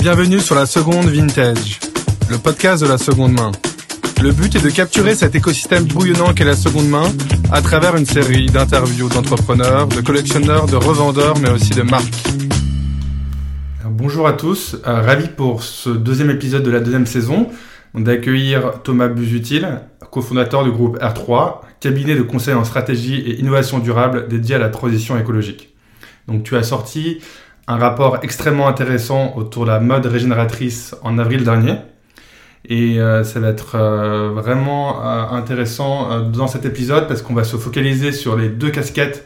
Bienvenue sur la seconde vintage, le podcast de la seconde main. Le but est de capturer cet écosystème bouillonnant qu'est la seconde main à travers une série d'interviews d'entrepreneurs, de collectionneurs, de revendeurs, mais aussi de marques. bonjour à tous, euh, ravi pour ce deuxième épisode de la deuxième saison d'accueillir Thomas Busutil, cofondateur du groupe R3, cabinet de conseil en stratégie et innovation durable dédié à la transition écologique. Donc tu as sorti un rapport extrêmement intéressant autour de la mode régénératrice en avril dernier. Et euh, ça va être euh, vraiment euh, intéressant dans cet épisode parce qu'on va se focaliser sur les deux casquettes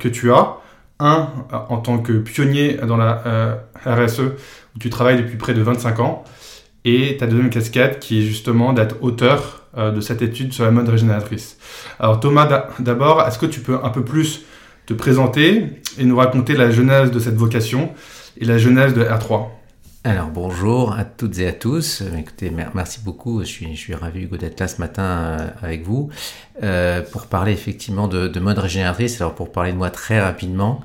que tu as. Un, en tant que pionnier dans la RSE, où tu travailles depuis près de 25 ans. Et ta deuxième casquette qui est justement d'être auteur de cette étude sur la mode régénératrice. Alors Thomas, d'abord, est-ce que tu peux un peu plus te présenter et nous raconter la genèse de cette vocation et la genèse de R3. Alors bonjour à toutes et à tous. Écoutez, merci beaucoup. Je suis, ravi Hugo d'être là ce matin euh, avec vous euh, pour parler effectivement de, mode régénératrice. Alors pour parler de moi très rapidement.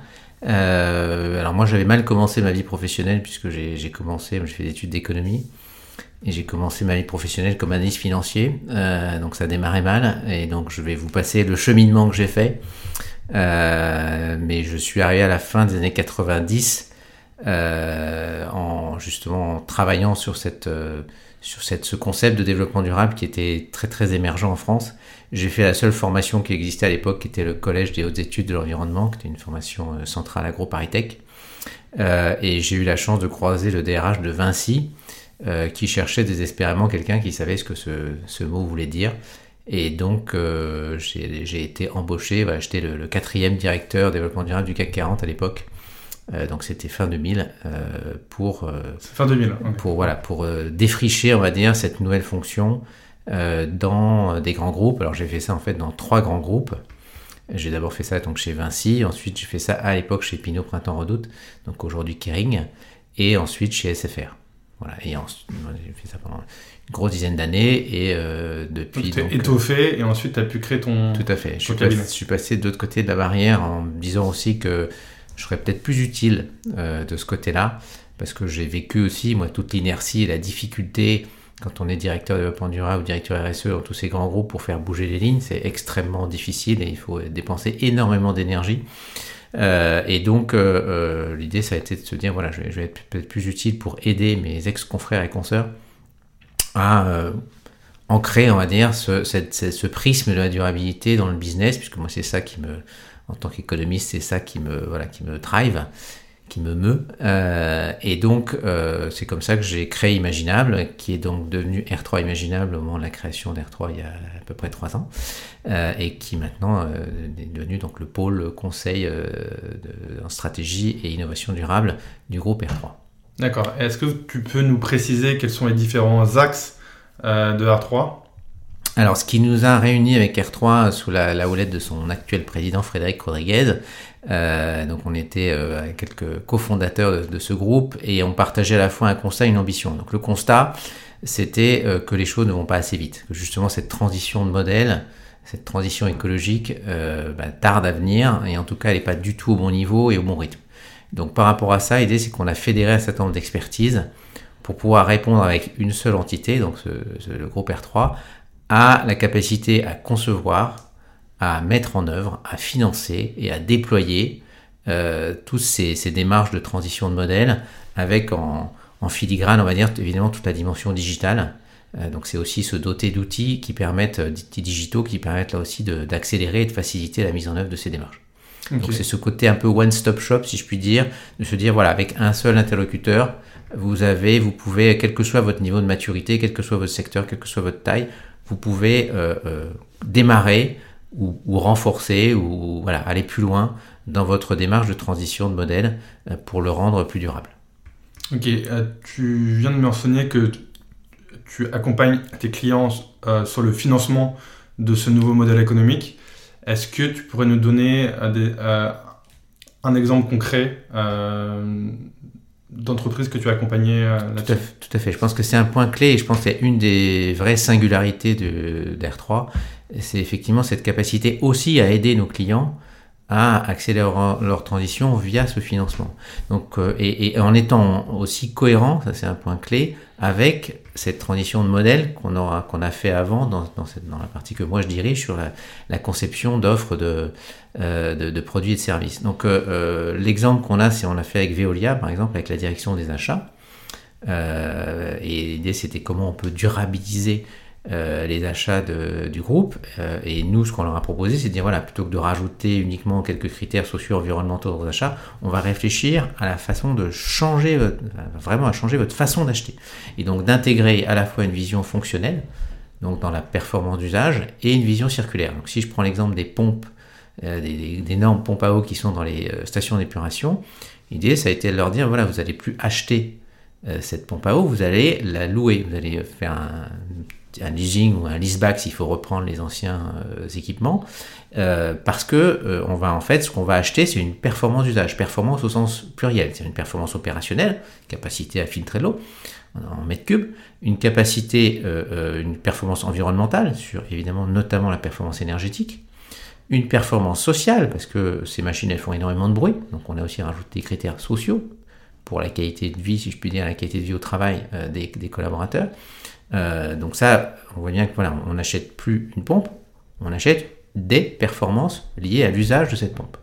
Euh, alors moi j'avais mal commencé ma vie professionnelle puisque j'ai commencé, j'ai fait des études d'économie et j'ai commencé ma vie professionnelle comme analyste financier. donc ça a démarré mal et donc je vais vous passer le cheminement que j'ai fait. Euh, mais je suis arrivé à la fin des années 90 euh, en justement en travaillant sur cette euh, sur cette, ce concept de développement durable qui était très très émergent en France. J'ai fait la seule formation qui existait à l'époque, qui était le Collège des hautes études de l'environnement, qui était une formation centrale agro-paritech. Et j'ai eu la chance de croiser le DRH de Vinci, qui cherchait désespérément quelqu'un qui savait ce que ce, ce mot voulait dire. Et donc, euh, j'ai été embauché, voilà, j'étais le, quatrième directeur développement durable du CAC 40 à l'époque. Euh, donc c'était fin 2000 euh, pour fin 2000 pour voilà pour défricher on va dire cette nouvelle fonction dans des grands groupes. Alors j'ai fait ça en fait dans trois grands groupes. J'ai d'abord fait ça donc chez Vinci. Ensuite j'ai fait ça à l'époque chez Pinot Printemps Redoute. Donc aujourd'hui Kering. Et ensuite chez SFR voilà et ensuite j'ai fait ça pendant grosse dizaine d'années et euh, depuis. Tu étoffé et ensuite tu as pu créer ton. Tout à fait. Je suis, passé, je suis, passé, de l'autre côté de la barrière en me disant aussi que je serais peut-être plus utile euh, de ce côté-là parce que j'ai vécu aussi, moi, toute l'inertie et la difficulté quand on est directeur de développement durable ou directeur RSE dans tous ces grands groupes pour faire bouger les lignes. C'est extrêmement difficile et il faut dépenser énormément d'énergie. Euh, et donc, euh, euh, l'idée, ça a été de se dire, voilà, je vais, être peut-être plus utile pour aider mes ex-confrères et consoeurs à ancrer, on va dire, ce, ce, prisme de la durabilité dans le business, puisque moi c'est ça qui me, en tant qu'économiste, c'est ça qui me, voilà, qui me drive, qui me meut. Euh, et donc euh, c'est comme ça que j'ai créé Imaginable, qui est donc devenu R3 Imaginable au moment de la création d'R3 il y a à peu près trois ans, euh, et qui maintenant est devenu donc le pôle conseil en stratégie et innovation durable du groupe R3. D'accord. Est-ce que tu peux nous préciser quels sont les différents axes de R3 alors, ce qui nous a réunis avec R3 sous la, houlette de son actuel président Frédéric Rodriguez, euh, donc on était euh, quelques cofondateurs de, ce groupe et on partageait à la fois un constat et une ambition. Donc le constat, c'était euh, que les choses ne vont pas assez vite, que justement cette transition de modèle, cette transition écologique bah, tarde à venir et en tout cas elle n'est pas du tout au bon niveau et au bon rythme. Donc par rapport à ça, l'idée c'est qu'on a fédéré un certain nombre d'expertises pour pouvoir répondre avec une seule entité, donc le groupe R3, à la capacité à concevoir, à mettre en œuvre, à financer et à déployer euh, toutes ces, ces, démarches de transition de modèle avec en, en, filigrane, on va dire, évidemment toute la dimension digitale. Euh, donc c'est aussi se doter d'outils qui permettent, d'outils digitaux qui permettent là aussi d'accélérer et de faciliter la mise en œuvre de ces démarches. Okay. Donc c'est ce côté un peu one-stop shop, si je puis dire, de se dire voilà, avec un seul interlocuteur, vous avez, vous pouvez, quel que soit votre niveau de maturité, quel que soit votre secteur, quelle que soit votre taille, vous pouvez euh, euh, démarrer ou, renforcer ou voilà, aller plus loin dans votre démarche de transition de modèle euh, pour le rendre plus durable. Ok, tu viens de mentionner que tu accompagnes tes clients sur le financement de ce nouveau modèle économique. Est-ce que tu pourrais nous donner un exemple concret euh, d'entreprise que tu as accompagné tout à, fait, tout à fait. Je pense que c'est un point clé et je pense que c'est une des vraies singularités d'R3. C'est effectivement cette capacité aussi à aider nos clients à accélérer leur, transition via ce financement. Donc, euh, et, en étant aussi cohérent, ça c'est un point clé, avec cette transition de modèle qu'on aura qu'on a fait avant dans, dans, cette, la partie que moi je dirige sur la, conception d'offres de, euh, de, de, produits et de services. Donc euh, l'exemple qu'on a, c'est on l'a fait avec Veolia par exemple, avec la direction des achats. Et l'idée c'était comment on peut durabiliser euh, les achats du groupe. Euh, et nous, ce qu'on leur a proposé, c'est de dire voilà, plutôt que de rajouter uniquement quelques critères socio-environnementaux aux achats, on va réfléchir à la façon de changer, vraiment à changer votre façon d'acheter. Et donc d'intégrer à la fois une vision fonctionnelle, donc dans la performance d'usage, et une vision circulaire. Donc si je prends l'exemple des pompes, euh, des, des, énormes pompes à eau qui sont dans les stations d'épuration, l'idée, ça a été de leur dire voilà, vous n'allez plus acheter cette pompe à eau, vous allez la louer, vous allez faire un un leasing ou un leaseback s'il faut reprendre les anciens euh, équipements, euh, parce que euh, on va en fait ce qu'on va acheter c'est une performance d'usage, performance au sens pluriel, c'est une performance opérationnelle, capacité à filtrer l'eau en mètres cubes, une capacité, une performance environnementale sur évidemment notamment la performance énergétique, une performance sociale parce que ces machines elles font énormément de bruit, donc on a aussi rajouté des critères sociaux pour la qualité de vie, si je puis dire, la qualité de vie au travail des collaborateurs. Euh, donc ça, on voit bien que voilà, on n'achète plus une pompe, on achète des performances liées à l'usage de cette pompe.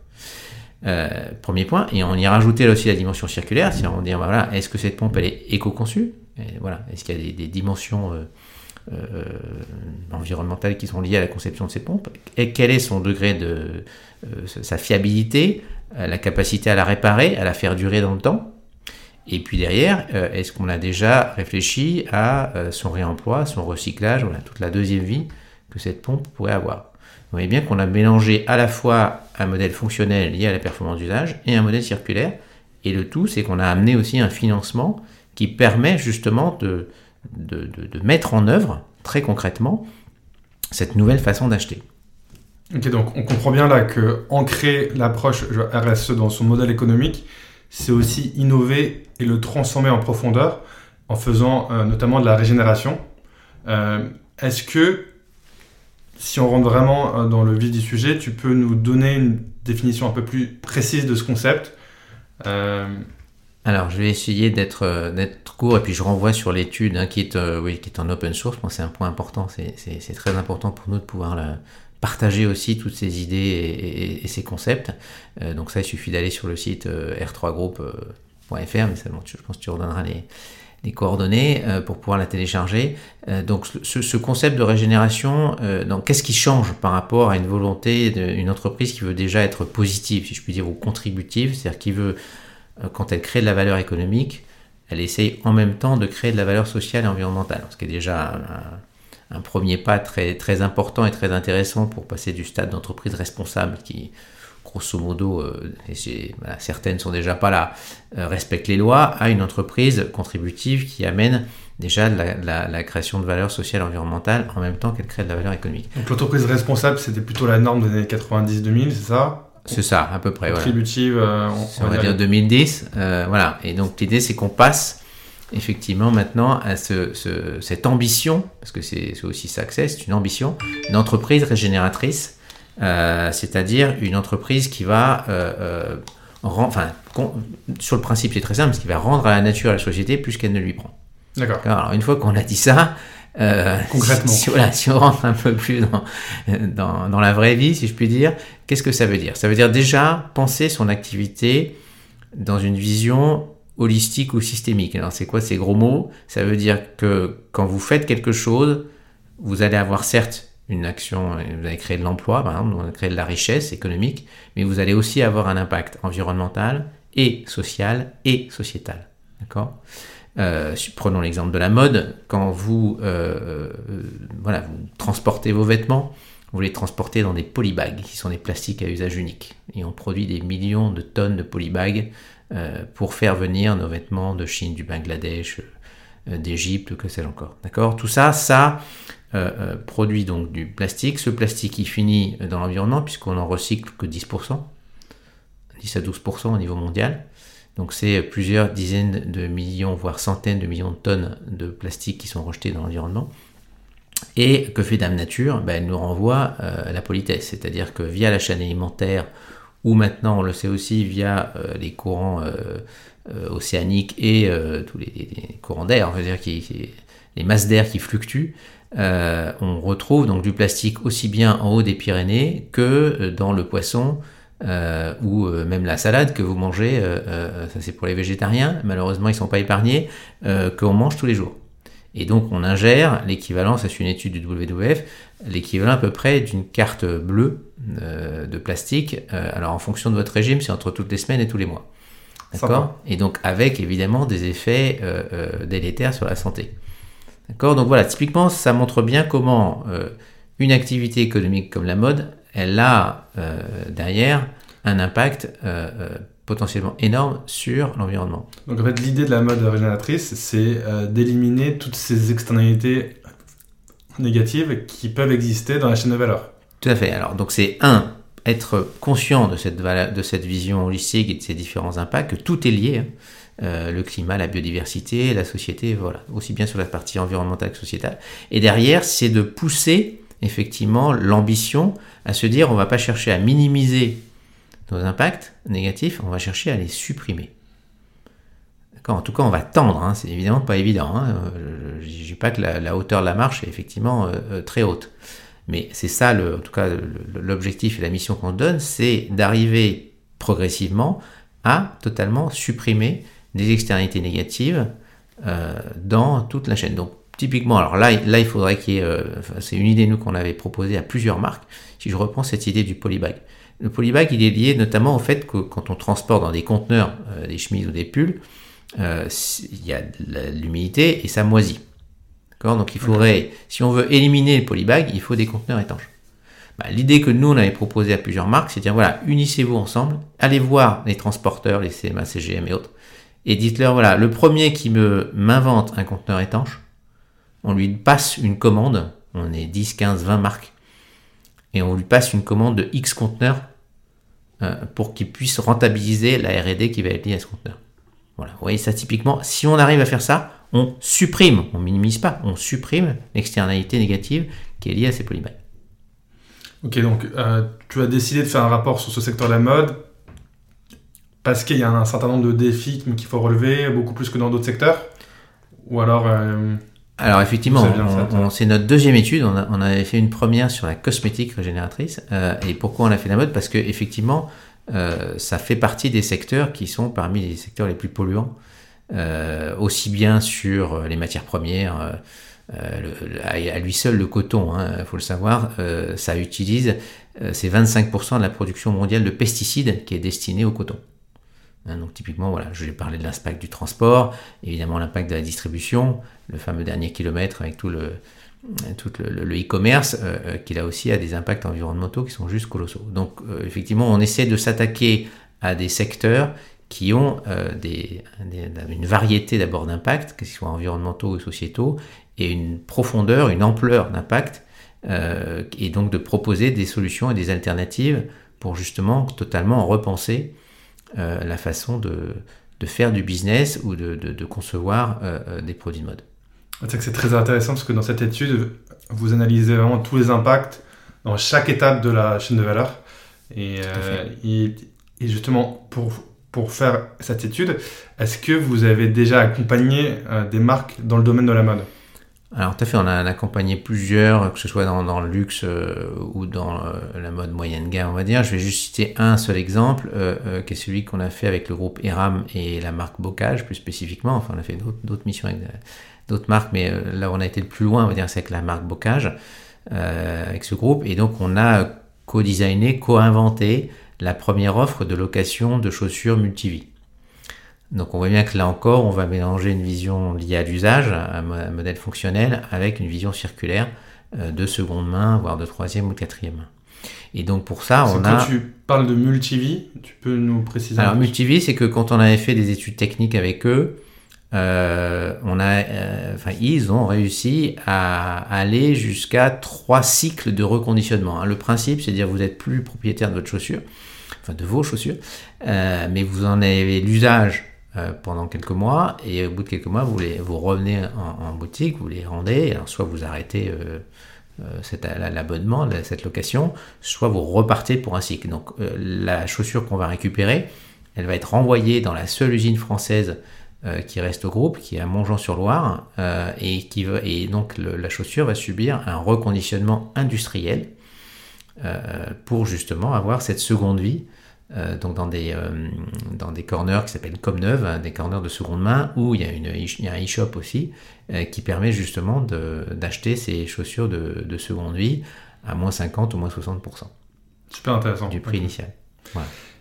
Euh, premier point, et on y a rajouté aussi la dimension circulaire, c'est on dit voilà, est-ce que cette pompe elle est éco-conçue? Voilà, Est-ce qu'il y a des, dimensions euh, environnementales qui sont liées à la conception de pompes Et quel est son degré de sa fiabilité, la capacité à la réparer, à la faire durer dans le temps? Et puis derrière, euh, est-ce qu'on a déjà réfléchi à euh, son réemploi, son recyclage, voilà, toute la deuxième vie que cette pompe pourrait avoir? Vous voyez bien qu'on a mélangé à la fois un modèle fonctionnel lié à la performance d'usage et un modèle circulaire. Et le tout, c'est qu'on a amené aussi un financement qui permet justement de, de, de, mettre en œuvre très concrètement cette nouvelle façon d'acheter. Ok, donc on comprend bien là que ancrer l'approche RSE dans son modèle économique, c'est aussi innover et le transformer en profondeur en faisant euh, notamment de la régénération. Euh, est-ce que, si on rentre vraiment euh, dans le vif du sujet, tu peux nous donner une définition un peu plus précise de ce concept? Alors, je vais essayer d'être court et puis je renvoie sur l'étude hein, qui, est, qui est en open source. c'est un point important. C'est très important pour nous de pouvoir la, partager aussi toutes ces idées et, ces concepts. Euh, donc ça, il suffit d'aller sur le site euh, r3group.fr, mais ça, je pense que tu redonneras les, les coordonnées euh, pour pouvoir la télécharger. donc ce, concept de régénération, qu'est-ce qui change par rapport à une volonté d'une entreprise qui veut déjà être positive, si je puis dire, ou contributive, c'est-à-dire qui veut, quand elle crée de la valeur économique, elle essaye en même temps de créer de la valeur sociale et environnementale, ce qui est déjà premier pas très, très important et très intéressant pour passer du stade d'entreprise responsable qui, grosso modo, euh, et certaines sont déjà pas là, euh, respectent les lois, à une entreprise contributive qui amène déjà la, la, création de valeur sociale et environnementale en même temps qu'elle crée de la valeur économique. Donc l'entreprise responsable, c'était plutôt la norme des années 90-2000, c'est ça? C'est ça, à peu près. Contributive, euh, on, va dire 2010. voilà. Et donc l'idée, c'est qu'on passe effectivement maintenant à ce, cette ambition, parce que c'est aussi ça que c'est, c'est une ambition, une entreprise régénératrice, euh, c'est-à-dire une entreprise qui va, euh, euh enfin, sur le principe c'est très simple, qui va rendre à la nature à la société plus qu'elle ne lui prend. D'accord. Alors une fois qu'on a dit ça, euh, concrètement, si, voilà, si on rentre un peu plus dans, dans, dans la vraie vie, si je puis dire, qu'est-ce que ça veut dire? Ça veut dire déjà penser son activité dans une vision holistique ou systémique. Alors c'est quoi ces gros mots? Ça veut dire que quand vous faites quelque chose, vous allez avoir certes une action, vous allez créer de l'emploi, par exemple, vous allez créer de la richesse économique, mais vous allez aussi avoir un impact environnemental et social et sociétal. D'accord? Euh, Prenons l'exemple de la mode. Quand vous, euh, euh, voilà, vous transportez vos vêtements, vous les transportez dans des polybags, qui sont des plastiques à usage unique. Et on produit des millions de tonnes de polybags euh, pour faire venir nos vêtements de Chine, du Bangladesh, euh, d'Égypte, que sais-je encore. D'accord? Tout ça, ça euh, produit donc du plastique. Ce plastique, il finit dans l'environnement puisqu'on n'en recycle que 10%, 10 à 12% au niveau mondial. Donc c'est plusieurs dizaines de millions, voire centaines de millions de tonnes de plastique qui sont rejetés dans l'environnement. Et que fait Dame Nature? Ben, Elle nous renvoie à la politesse, c'est-à-dire que via la chaîne alimentaire ou maintenant on le sait aussi via les courants océaniques et tous les, courants d'air, on dire les masses d'air qui fluctuent, on retrouve donc du plastique aussi bien en haut des Pyrénées que dans le poisson euh, ou euh, même la salade que vous mangez, euh, ça c'est pour les végétariens, malheureusement ils ne sont pas épargnés, qu'on mange tous les jours. Et donc on ingère l'équivalent, ça c'est une étude du WWF, l'équivalent à peu près d'une carte bleue de plastique. alors en fonction de votre régime, c'est entre toutes les semaines et tous les mois. D'accord? Et donc avec évidemment des effets délétères sur la santé. D'accord? Donc voilà, typiquement ça montre bien comment une activité économique comme la mode, elle a euh, derrière un impact euh, euh, potentiellement énorme sur l'environnement. Donc en fait, l'idée de la mode régénératrice, c'est d'éliminer toutes ces externalités négatives qui peuvent exister dans la chaîne de valeur. Tout à fait. Alors donc c'est un être conscient de cette, de cette vision holistique et de ces différents impacts, que tout est lié. Hein. le climat, la biodiversité, la société, voilà, aussi bien sur la partie environnementale que sociétale. Et derrière, c'est de pousser effectivement l'ambition à se dire on va pas chercher à minimiser nos impacts négatifs, on va chercher à les supprimer. En tout cas, on va tendre, hein, c'est évidemment pas évident. Hein. Euh, je ne dis pas que la, hauteur de la marche est effectivement euh, euh, très haute. Mais c'est ça, en tout cas, l'objectif et la mission qu'on donne, c'est d'arriver progressivement à totalement supprimer des externalités négatives dans toute la chaîne. Donc, typiquement, alors là, là il faudrait qu'il y ait, c'est une idée nous qu'on avait proposée à plusieurs marques. Si je reprends cette idée du polybag, le polybag, il est lié notamment au fait que quand on transporte dans des conteneurs euh, des chemises ou des pulls, euh, il y a de l'humidité et ça moisit. D'accord? Donc il faudrait, si on veut éliminer le polybag, il faut des conteneurs étanches. Bah, l'idée que nous on avait proposée à plusieurs marques, c'est de dire voilà, unissez-vous ensemble, allez voir les transporteurs, les CMA, CGM et autres, et dites-leur voilà, le premier qui me m'invente un conteneur étanche, on lui passe une commande, on est 10, 15, 20 marques, et on lui passe une commande de X conteneurs euh, pour qu'il puisse rentabiliser la RD qui va être liée à ce conteneur. Voilà, vous voyez ça typiquement, si on arrive à faire ça, on supprime, on minimise pas, on supprime l'externalité négative qui est liée à ces polybags. Ok, donc euh, tu as décidé de faire un rapport sur ce secteur de la mode parce qu'il y a un certain nombre de défis qu'il faut relever, beaucoup plus que dans d'autres secteurs? Ou alors euh, alors effectivement, c'est notre deuxième étude. On, a, avait fait une première sur la cosmétique régénératrice. Euh, et pourquoi on a fait la mode? Parce que effectivement, euh, ça fait partie des secteurs qui sont parmi les secteurs les plus polluants, euh, aussi bien sur les matières premières. à lui seul, le coton, il hein, faut le savoir, ça utilise, c'est 25% de la production mondiale de pesticides qui est destinée au coton. Hein, donc typiquement, voilà, je vais parler de l'impact du transport, évidemment l'impact de la distribution, le fameux dernier kilomètre avec tout le tout le e-commerce, euh, euh, qui là aussi a des impacts environnementaux qui sont juste colossaux. Donc euh, effectivement, on essaie de s'attaquer à des secteurs qui ont des, une variété d'abord d'impacts, qu'ils soient environnementaux ou sociétaux, et une profondeur, une ampleur d'impact, et donc de proposer des solutions et des alternatives pour justement totalement repenser euh, la façon de, faire du business ou de, concevoir euh, euh, des produits de mode. C'est très intéressant parce que dans cette étude, vous analysez vraiment tous les impacts dans chaque étape de la chaîne de valeur. Et, justement, pour, pour faire cette étude, est-ce que vous avez déjà accompagné des marques dans le domaine de la mode? Alors, tout à fait, on a accompagné plusieurs, que ce soit dans, le luxe euh, ou dans euh, la mode moyenne gamme, on va dire. Je vais juste citer un seul exemple, euh, qui est celui qu'on a fait avec le groupe Eram et la marque Bocage, plus spécifiquement. Enfin, on a fait d'autres missions avec d'autres marques, mais là où on a été le plus loin, on va dire, c'est avec la marque Bocage, avec ce groupe. Et donc, on a co-designé, co-inventé la première offre de location de chaussures multivie. Donc on voit bien que là encore, on va mélanger une vision liée à l'usage, un modèle fonctionnel, avec une vision circulaire euh, de seconde main, voire de troisième ou quatrième main. Et donc pour ça, on a... Quand tu parles de multivie, tu peux nous préciser Alors multivie, c'est que quand on avait fait des études techniques avec eux, euh, on a, euh, ils ont réussi à aller jusqu'à trois cycles de reconditionnement. Hein. Le principe, c'est de dire vous n'êtes plus propriétaire de votre chaussure, enfin de vos chaussures, mais vous en avez l'usage euh, pendant quelques mois et au bout de quelques mois vous, les, revenez en, boutique, vous les rendez, soit vous arrêtez euh, l'abonnement, cette location, soit vous repartez pour un cycle. Donc la chaussure qu'on va récupérer, elle va être renvoyée dans la seule usine française qui reste au groupe, qui est à Montjean-sur-Loire, et, qui et donc la chaussure va subir un reconditionnement industriel pour justement avoir cette seconde vie euh, donc dans des, euh, dans des corners qui s'appellent comme neuve, hein, des corners de seconde main, où il y a, une, il un e-shop aussi euh, qui permet justement d'acheter ces chaussures de, de, seconde vie à moins 50 ou moins 60%. Super intéressant. Du prix initial.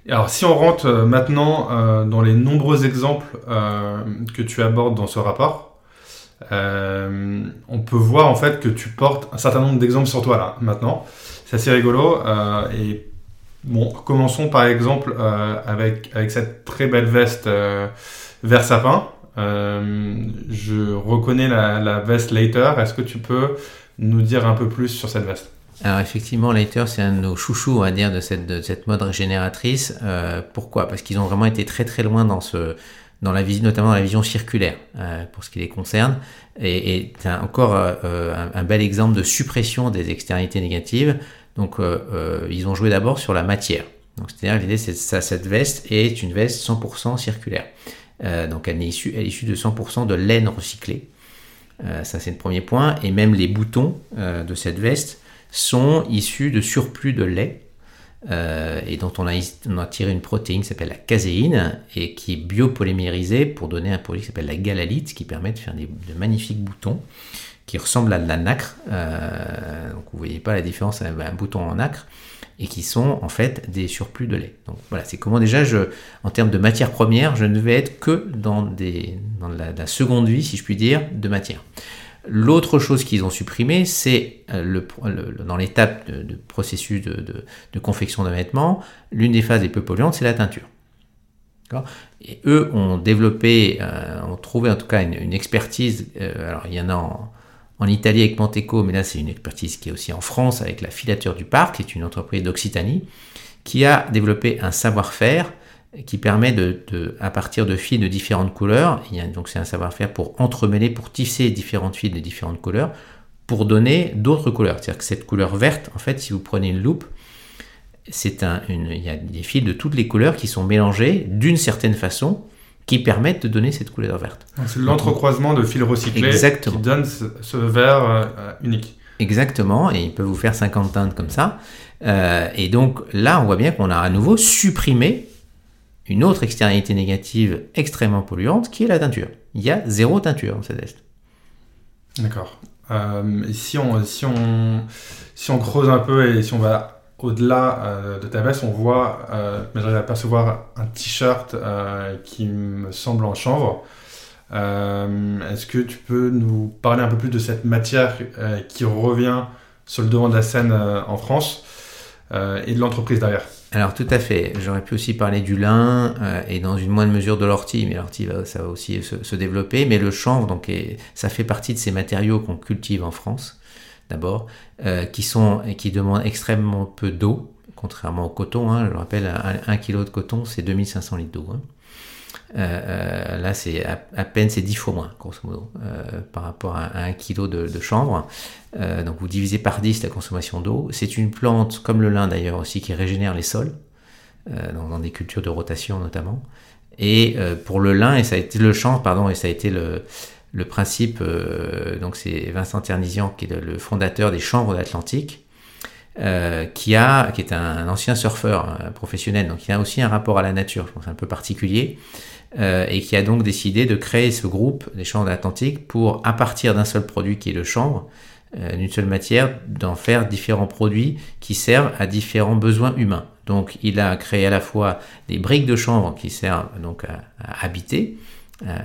Alors si on rentre maintenant dans les nombreux exemples que tu abordes dans ce rapport, on peut voir en fait que tu portes un certain nombre d'exemples sur toi là maintenant. C'est assez rigolo et Bon, commençons par exemple euh, avec, avec cette très belle veste euh, vert sapin. Euh, je reconnais la, veste Later. Est-ce que tu peux nous dire un peu plus sur cette veste? Alors effectivement, Later, c'est un de nos chouchous, on va dire, de cette, de cette mode régénératrice. pourquoi? Parce qu'ils ont vraiment été très très loin dans ce, dans la vision, notamment dans la vision circulaire, pour ce qui les concerne. Et, encore un, un, bel exemple de suppression des externalités négatives. Donc, euh, euh, ils ont joué d'abord sur la matière. Donc, c'est-à-dire l'idée, c'est que cette veste est une veste 100% circulaire. Euh, donc, elle est, issue, elle est issue de 100% de laine recyclée. ça, c'est le premier point. Et même les boutons de cette veste sont issus de surplus de lait. et dont on a, tiré une protéine qui s'appelle la caséine et qui est biopolymérisée pour donner un produit qui s'appelle la galalite qui permet de faire des, de magnifiques boutons qui ressemblent à de la nacre. Euh, donc vous voyez pas la différence un bouton en nacre et qui sont en fait des surplus de lait. Donc voilà, c'est comment déjà je, en termes de matière première, je ne vais être que dans, des, dans la, seconde vie, si je puis dire, de matière. L'autre chose qu'ils ont supprimé, c'est euh, dans l'étape de, processus de, de, confection de vêtements, l'une des phases les peu polluantes, c'est la teinture. Et eux ont développé, euh, ont trouvé en tout cas une, expertise, alors il y en a en, en Italie avec Manteco, mais là c'est une expertise qui est aussi en France avec la filature du parc, qui est une entreprise d'Occitanie, qui a développé un savoir-faire qui permet de, à partir de fils de différentes couleurs, il y a, donc c'est un savoir-faire pour entremêler, pour tisser différentes fils de différentes couleurs, pour donner d'autres couleurs. C'est-à-dire que cette couleur verte, en fait, si vous prenez une loupe, c'est un, il y a des fils de toutes les couleurs qui sont mélangés d'une certaine façon qui permettent de donner cette couleur verte. C'est l'entrecroisement de fils recyclés qui donne ce, vert euh, unique. Exactement, et il peut vous faire 50 teintes comme ça. Euh, et donc là, on voit bien qu'on a à nouveau supprimé une autre externalité négative extrêmement polluante qui est la teinture. Il y a zéro teinture dans cette veste. D'accord. Euh, si, on, si, on, si on creuse un peu et si on va au-delà euh, de ta veste, on voit, euh, j'arrive à percevoir un t-shirt euh, qui me semble en chanvre. Est-ce que tu peux nous parler un peu plus de cette matière qui revient sur le devant de la scène en France et de l'entreprise derrière? Alors tout à fait, j'aurais pu aussi parler du lin et dans une moindre mesure de l'ortie, mais l'ortie ça va aussi se, développer, mais le chanvre, donc, ça fait partie de ces matériaux qu'on cultive en France d'abord, euh, qui, sont, qui demandent extrêmement peu d'eau, contrairement au coton. Hein, je le rappelle, un, kilo de coton, c'est 2500 litres d'eau. Hein. Euh, euh, là, c'est à, peine c'est 10 fois moins, grosso modo, par rapport à, un kilo de, chanvre. donc vous divisez par 10 la consommation d'eau. C'est une plante, comme le lin d'ailleurs aussi, qui régénère les sols, dans, des cultures de rotation notamment. Et pour le lin, et ça a été le chanvre, pardon, et ça a été le, principe, euh, donc c'est Vincent Ternisian qui est le, fondateur des Chambres d'Atlantique, euh, qui, a, qui est un, ancien surfeur euh, professionnel, donc il a aussi un rapport à la nature, je pense un peu particulier, et qui a donc décidé de créer ce groupe des Chambres d'Atlantique pour, à partir d'un seul produit qui est le chanvre, d'une seule matière, d'en faire différents produits qui servent à différents besoins humains. Donc il a créé à la fois des briques de chanvre qui servent donc à habiter, euh,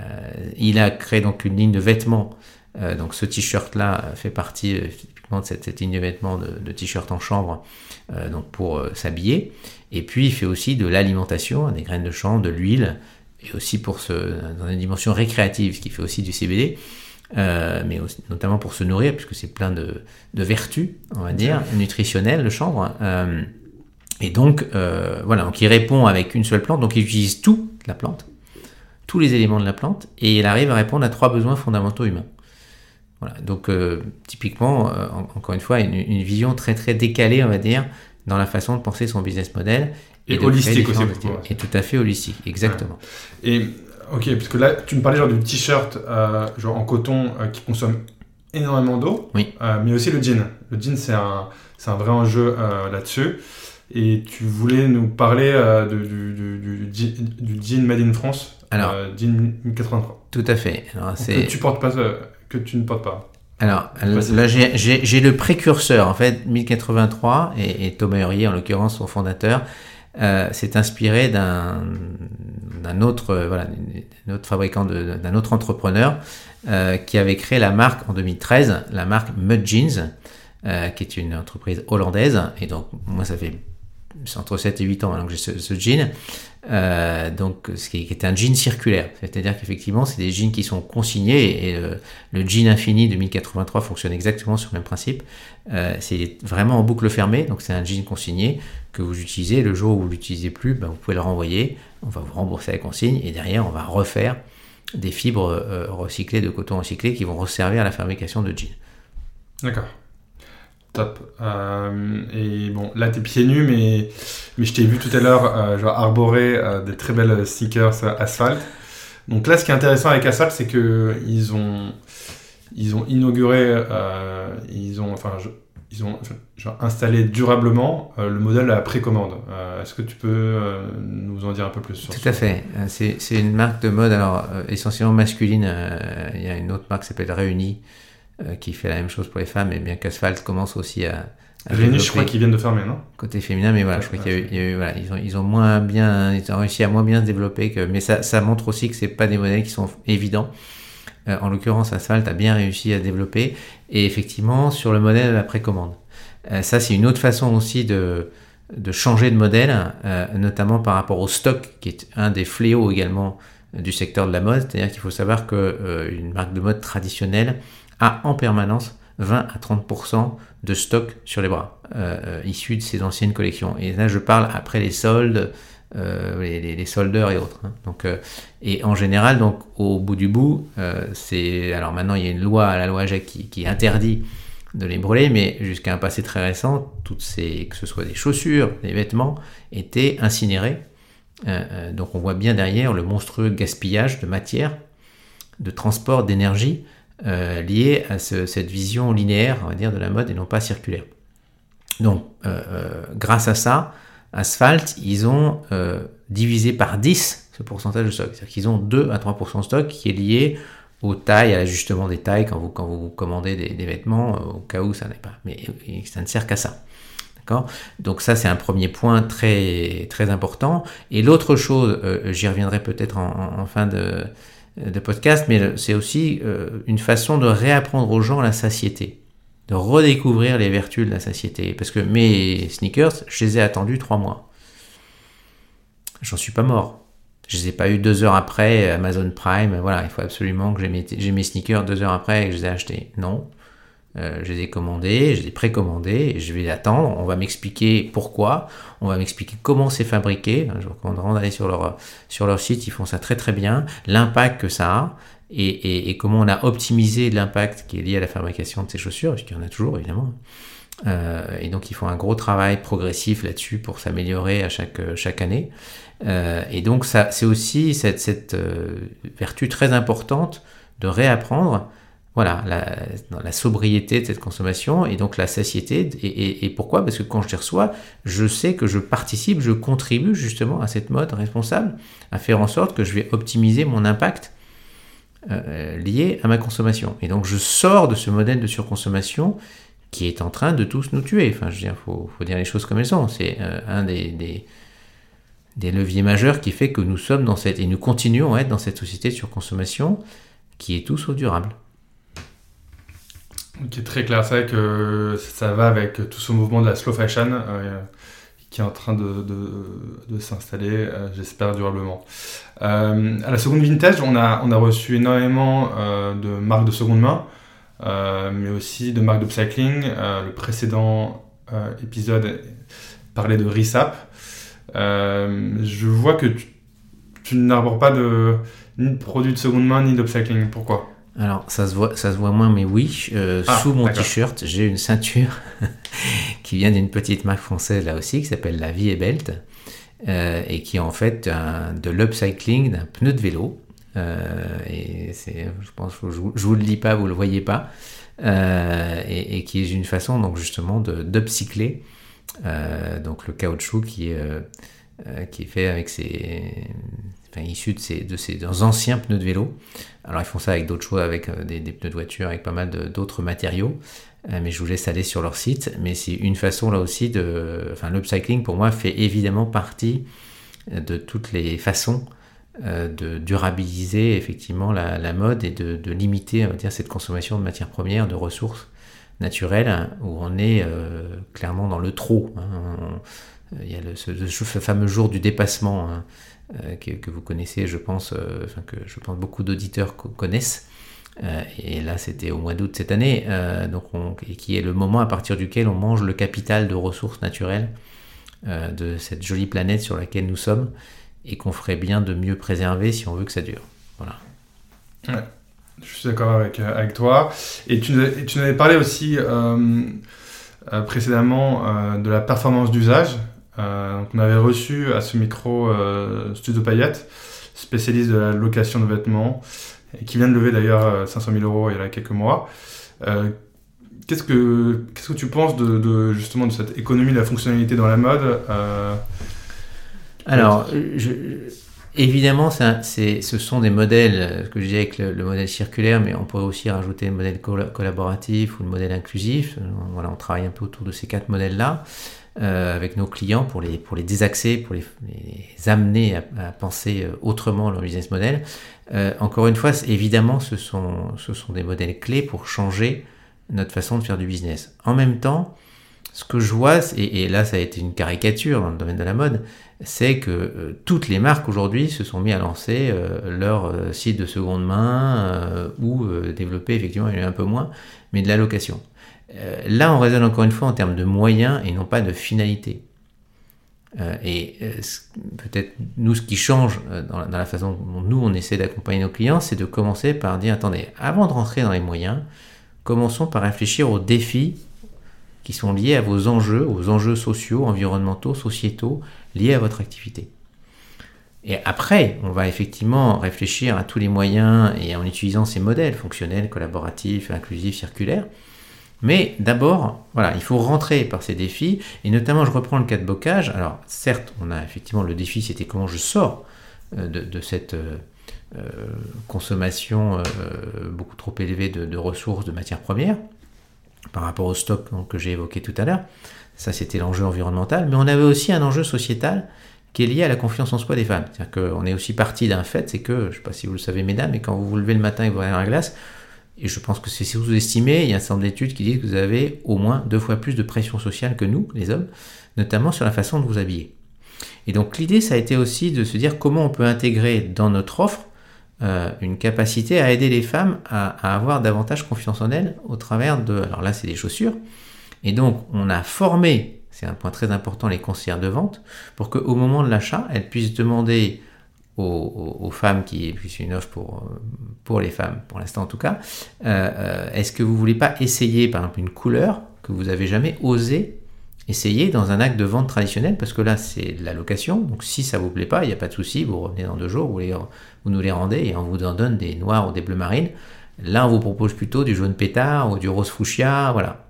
il a créé donc une ligne de vêtements. Euh, donc ce t-shirt-là fait partie euh, de cette, ligne de vêtements de, t-shirt en chambre donc pour s'habiller. Et puis il fait aussi de l'alimentation, des graines de chanvre, de l'huile, et aussi pour ce, dans une dimension récréative, ce qui fait aussi du CBD. mais notamment pour se nourrir, puisque c'est plein de, vertus, on va dire, nutritionnelles, le chanvre. et donc, voilà, donc il répond avec une seule plante, donc il utilise tout la plante, tous les éléments de la plante et il arrive à répondre à trois besoins fondamentaux humains. Voilà. Donc, typiquement, encore une fois, une, une, vision très très décalée, on va dire, dans la façon de penser son business model. Et, holistique aussi. Et tout à fait holistique, exactement. Et ok, parce que là, tu me parlais genre du t-shirt genre en coton qui consomme énormément d'eau, oui. mais aussi le jean. Le jean, c'est un, un vrai enjeu là-dessus. Et tu voulais nous parler euh, du, du, jean Made in France, Alors, euh, jean 1083. Tout à fait. Alors, que tu portes pas, euh, que tu ne portes pas. Alors là, j'ai le précurseur en fait 1083 et, et Thomas Hurier en l'occurrence son fondateur s'est inspiré d'un autre fabricant d'un autre entrepreneur qui avait créé la marque en 2013 la marque Mud Jeans qui est une entreprise hollandaise. Et donc moi ça fait entre 7 et 8 ans maintenant que j'ai ce, jean, euh, donc ce qui est, un jean circulaire, c'est-à-dire qu'effectivement c'est des jeans qui sont consignés et euh, le jean infini de 1083 fonctionne exactement sur le même principe. Euh, c'est vraiment en boucle fermée, donc c'est un jean consigné que vous utilisez le jour où vous l'utilisez plus, ben, vous pouvez le renvoyer, on va vous rembourser la consigne et derrière on va refaire des fibres recyclées de coton recyclé qui vont resservir à la fabrication de jeans. D'accord. Top. Euh, et bon, là, t'es pieds nus, mais, mais je t'ai vu tout à l'heure euh, genre arborer euh, des très belles sneakers Asphalt. Donc là, ce qui est intéressant avec Asphalt, c'est que ils ont, ils ont inauguré, ils ont, enfin, ils ont genre, installé durablement le modèle à précommande. Est-ce que tu peux nous en dire un peu plus sur Tout à fait. C'est une marque de mode, alors essentiellement masculine. Il y a une autre marque qui s'appelle Réunie euh, qui fait la même chose pour les femmes, et bien qu'Asphalt commence aussi à. à je crois qu'ils viennent de fermer, non? Côté féminin, mais voilà, je crois qu'il y a eu, voilà, ils ont, ils ont moins bien, ils ont réussi à moins bien se développer que, mais ça, ça montre aussi que c'est pas des modèles qui sont évidents. Euh, en l'occurrence, Asphalt a bien réussi à développer, et effectivement, sur le modèle de la précommande. Euh, ça, c'est une autre façon aussi de, de changer de modèle, notamment par rapport au stock, qui est un des fléaux également du secteur de la mode. C'est-à-dire qu'il faut savoir que une marque de mode traditionnelle a en permanence 20 à 30% de stock sur les bras, euh, euh, issus de ces anciennes collections. Et là, je parle après les soldes, euh, les, soldeurs et autres. Hein. Donc, et en général, donc, au bout du bout, c'est. Alors maintenant, il y a une loi, la loi Jacques, qui, interdit de les brûler, mais jusqu'à un passé très récent, toutes ces, que ce soit des chaussures, des vêtements, étaient incinérés. donc on voit bien derrière le monstrueux gaspillage de matière, de transport, d'énergie, euh, lié à cette vision linéaire, on va dire, de la mode et non pas circulaire. Donc, euh, euh, grâce à ça, Asphalt, ils ont divisé par 10 ce pourcentage de stock. C'est-à-dire qu'ils ont 2 à 3% de stock qui est lié aux tailles, à l'ajustement des tailles quand vous, quand vous commandez des, vêtements, au cas où ça n'est pas. Mais ça ne sert qu'à ça. Donc ça, c'est un premier point très, très important. Et l'autre chose, j'y reviendrai peut-être en, fin de, de podcast, mais c'est aussi euh, une façon de réapprendre aux gens la satiété, de redécouvrir les vertus de la satiété. Parce que mes sneakers, je les ai attendus trois mois. J'en suis pas mort. Je les ai pas eu deux heures après Amazon Prime. Voilà, il faut absolument que j'ai mes, mes, sneakers deux heures après et que je les ai achetés. Non. Euh, je les ai commandés, je les ai précommandés, et je vais attendre. On va m'expliquer pourquoi, on va m'expliquer comment c'est fabriqué. Je vous recommanderais d'aller sur leur, sur leur site, ils font ça très très bien. L'impact que ça a et, comment on a optimisé l'impact qui est lié à la fabrication de ces chaussures, puisqu'il y en a toujours évidemment. Euh, et donc ils font un gros travail progressif là-dessus pour s'améliorer à chaque, chaque année. Euh, et donc ça, c'est aussi cette, cette vertu très importante de réapprendre voilà, la, sobriété de cette consommation et donc la satiété. Et, pourquoi? Parce que quand je les reçois, je sais que je participe, je contribue justement à cette mode responsable, à faire en sorte que je vais optimiser mon impact euh, lié à ma consommation. Et donc je sors de ce modèle de surconsommation qui est en train de tous nous tuer. Enfin, je veux dire, faut, faut dire les choses comme elles sont. C'est euh, un des, des, leviers majeurs qui fait que nous sommes dans cette et nous continuons à être dans cette société de surconsommation qui est tous au durable qui est très clair. C'est vrai que ça va avec tout ce mouvement de la slow fashion euh, qui est en train de, de, s'installer, euh, j'espère, durablement. Euh, à la seconde vintage, on a, on a reçu énormément de marques de seconde main, mais aussi de marques d'upcycling. le précédent épisode parlait de RISAP. je vois que tu, tu n'arbores pas de, ni de produits de seconde main ni d'upcycling. Pourquoi? Alors, ça se voit, ça se voit moins, mais oui. Euh, Ah, sous mon t-shirt, j'ai une ceinture qui vient d'une petite marque française là aussi, qui s'appelle la Vie et Belt, euh, et qui est en fait un- de l'upcycling d'un pneu de vélo. Euh, et c'est, je pense, je, vous- je vous le dis pas, vous le voyez pas, et, et qui est une façon donc justement de d'upcycler donc le caoutchouc qui est qui est fait avec ces enfin, issu de ces, de ces anciens pneus de vélo. Alors ils font ça avec d'autres choses, avec euh, des, pneus de voiture, avec pas mal d'autres matériaux. Euh, mais je vous laisse aller sur leur site. Mais c'est une façon là aussi de... Enfin l'upcycling pour moi fait évidemment partie euh, de toutes les façons de durabiliser effectivement la, mode et de, limiter on va dire, cette consommation de matières premières, de ressources naturelles, hein, où on est clairement dans le trop. hein. Il y a le, ce, fameux jour du dépassement hein, que, que vous connaissez, je pense, euh, enfin que je pense beaucoup d'auditeurs co- connaissent. Euh, et là, c'était au mois d'août cette année, euh, donc on- et qui est le moment à partir duquel on mange le capital de ressources naturelles euh, de cette jolie planète sur laquelle nous sommes et qu'on ferait bien de mieux préserver si on veut que ça dure. Voilà. Je suis d'accord avec, euh, avec toi. Et tu, tu nous avais parlé aussi euh, euh, précédemment euh, de la performance d'usage. Euh, on avait reçu à ce micro euh, Studio Payette, spécialiste de la location de vêtements, qui vient de lever d'ailleurs euh, 500 000 euros il y a quelques mois. Euh, Qu'est-ce que qu'est-ce que tu penses de, justement de cette économie de la fonctionnalité dans la mode euh, Alors, évidemment, ce sont des modèles, euh, ce que je dis avec le, le modèle circulaire, mais on pourrait aussi rajouter le modèle colla- collaboratif ou le modèle inclusif. Euh, Voilà, on travaille un peu autour de ces quatre modèles-là euh, avec nos clients pour les, pour les désaxer, pour les, amener à, penser euh, autrement leur business model. Euh, encore une fois, évidemment, ce sont, ce sont des modèles clés pour changer notre façon de faire du business. En même temps, ce que je vois, et, là ça a été une caricature dans le domaine de la mode, c'est que toutes les marques aujourd'hui se sont mis à lancer leur site de seconde main ou développer effectivement un peu moins, mais de la location. Euh, là, on raisonne encore une fois en termes de moyens et non pas de finalité. Euh, et euh, peut-être nous, ce qui change dans la façon dont nous on essaie d'accompagner nos clients, c'est de commencer par dire attendez, avant de rentrer dans les moyens, commençons par réfléchir aux défis qui sont liés à vos enjeux, aux enjeux sociaux, environnementaux, sociétaux, liés à votre activité. Et après, on va effectivement réfléchir à tous les moyens et en utilisant ces modèles fonctionnels, collaboratifs, inclusifs, circulaires. Mais d'abord, voilà, il faut rentrer par ces défis, et notamment, je reprends le cas de bocage. Alors, certes, on a effectivement le défi, c'était comment je sors euh, de, cette euh, euh, consommation beaucoup trop élevée de, ressources, de matières premières, par rapport au stock donc, que j'ai évoqué tout à l'heure. Ça, c'était l'enjeu environnemental, mais on avait aussi un enjeu sociétal qui est lié à la confiance en soi des femmes. C'est-à-dire qu'on est aussi parti d'un fait, c'est que, je ne sais pas si vous le savez, mesdames, mais quand vous vous levez le matin et vous regardez dans la glace, et je pense que c'est sous-estimé, il y a un certain nombre d'études qui disent que vous avez au moins deux fois plus de pression sociale que nous, les hommes, notamment sur la façon de vous habiller. Et donc l'idée, ça a été aussi de se dire comment on peut intégrer dans notre offre euh, une capacité à aider les femmes à, à avoir davantage confiance en elles au travers de... Alors là, c'est des chaussures. Et donc, on a formé, c'est un point très important, les conseillères de vente, pour qu'au moment de l'achat, elles puissent demander aux, aux- femmes, qui puissent une offre pour, pour les femmes, pour l'instant en tout cas, euh, euh, est-ce que vous voulez pas essayer, par exemple, une couleur que vous avez jamais osé essayer dans un acte de vente traditionnel? Parce que là c'est de la location donc si ça vous plaît pas il n'y a pas de souci vous revenez dans deux jours vous, vous nous les rendez et on vous en donne des noirs ou des bleus marines. Là on vous propose plutôt du jaune pétard ou du rose fuchsia voilà.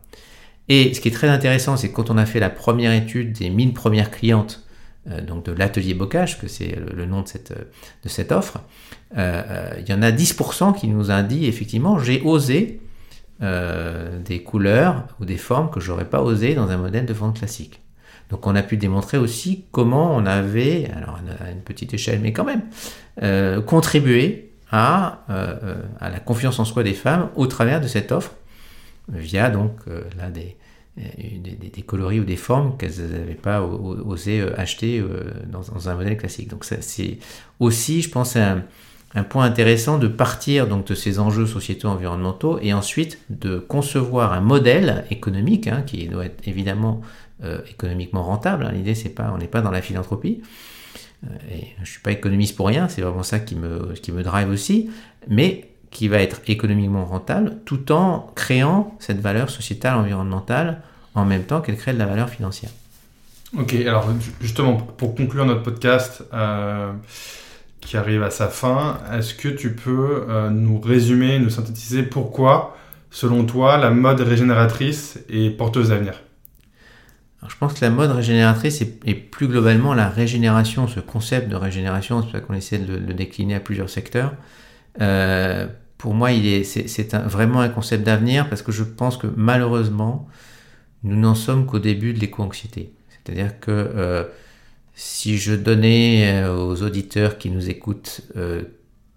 Et ce qui est très intéressant c'est que quand on a fait la première étude des 1000 premières clientes donc de l'atelier bocage que c'est le, nom de cette, euh, de offre euh, euh, il y en a 10% qui nous a dit effectivement j'ai osé euh, des couleurs ou des formes que j'aurais pas osé dans un modèle de vente classique. Donc on a pu démontrer aussi comment on avait, alors à une petite échelle mais quand même, euh, contribué à, euh, euh, à la confiance en soi des femmes au travers de cette offre via donc euh, là des, euh, des, des- coloris ou des formes qu'elles n'avaient pas osé euh, acheter euh, dans, un modèle classique. Donc c'est aussi, je pense, un, point intéressant de partir donc de ces enjeux sociétaux environnementaux et ensuite de concevoir un modèle économique hein, qui doit être évidemment euh, économiquement rentable. hein. L'idée c'est pas, on n'est pas dans la philanthropie. Euh, et je suis pas économiste pour rien, c'est vraiment ça qui me, qui me drive aussi. Mais qui va être économiquement rentable tout en créant cette valeur sociétale, environnementale, en même temps qu'elle crée de la valeur financière. Ok, alors justement, pour conclure notre podcast euh, qui arrive à sa fin, est-ce que tu peux euh, nous résumer, nous synthétiser pourquoi, selon toi, la mode régénératrice est porteuse d'avenir je pense que la mode régénératrice et, plus globalement la régénération, ce concept de régénération, c'est pour ça qu'on essaie de le décliner à plusieurs secteurs. Euh, pour moi, c'est vraiment un concept d'avenir parce que je pense que malheureusement, nous n'en sommes qu'au début de l'éco-anxiété. C'est-à-dire que euh, si je donnais euh, aux auditeurs qui nous écoutent euh,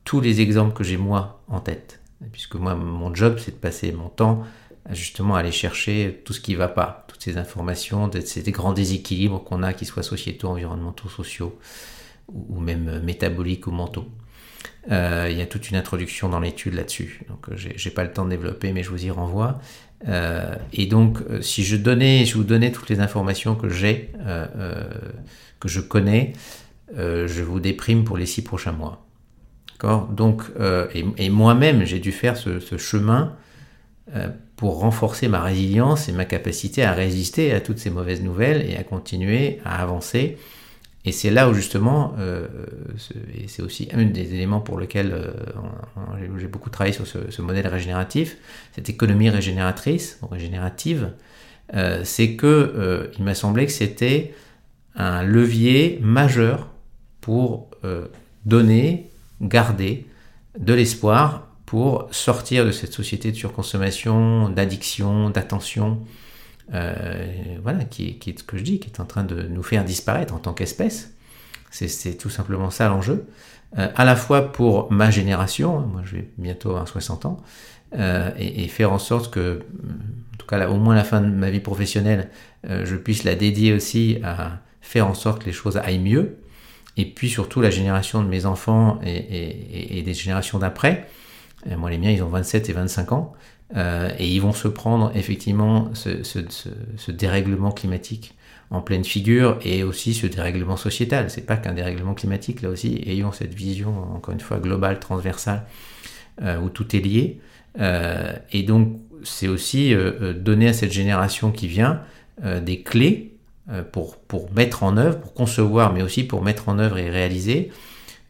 tous les exemples que j'ai moi en tête, puisque moi mon job c'est de passer mon temps à justement aller chercher tout ce qui ne va pas, toutes ces informations, ces grands déséquilibres qu'on a, qu'ils soient sociétaux, environnementaux, sociaux, ou même métaboliques ou mentaux. il y a toute une introduction dans l'étude là-dessus, donc j'ai pas le temps de développer, mais je vous y renvoie. Euh, et donc, euh, si je donnais, je vous donnais toutes les informations que j'ai, euh, que je connais, je vous déprime pour les six prochains mois. D'accord? Donc, et, moi-même, j'ai dû faire ce, ce chemin pour renforcer ma résilience et ma capacité à résister à toutes ces mauvaises nouvelles et à continuer à avancer et c'est là où justement, euh, et c'est aussi un des éléments pour lesquels euh, j'ai beaucoup travaillé sur ce, modèle régénératif, cette économie régénératrice, régénérative, euh, c'est que il m'a semblé que c'était un levier majeur pour donner, garder de l'espoir pour sortir de cette société de surconsommation, d'addiction, d'attention, euh, voilà, qui est, ce que je dis, qui est en train de nous faire disparaître en tant qu'espèce. C'est tout simplement ça l'enjeu. Euh, à la fois pour ma génération, moi je vais bientôt avoir 60 ans, euh, et, faire en sorte que, en tout cas au moins la fin de ma vie professionnelle, je puisse la dédier aussi à faire en sorte que les choses aillent mieux, et puis surtout la génération de mes enfants et des générations d'après. Moi les miens ils ont 27 et 25 ans, euh, et ils vont se prendre effectivement ce, dérèglement climatique en pleine figure et aussi ce dérèglement sociétal. C'est pas qu'un dérèglement climatique, là aussi, ayons cette vision, encore une fois, globale, transversale, euh, où tout est lié. Euh, et donc, c'est aussi donner à cette génération qui vient des clés pour, pour mettre en œuvre, pour concevoir, mais aussi pour mettre en œuvre et réaliser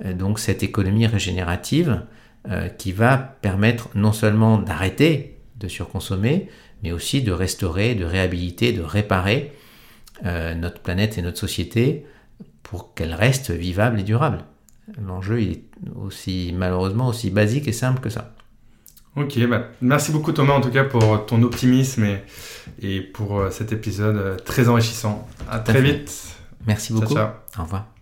donc cette économie régénérative qui va permettre non seulement d'arrêter de surconsommer, mais aussi de restaurer, de réhabiliter, de réparer euh, notre planète et notre société pour qu'elle reste vivable et durable. L'enjeu est aussi malheureusement aussi basique et simple que ça. Ok, bah, merci beaucoup Thomas en tout cas pour ton optimisme et, et pour euh, cet épisode euh, très enrichissant. À très vite. Merci beaucoup. Au revoir.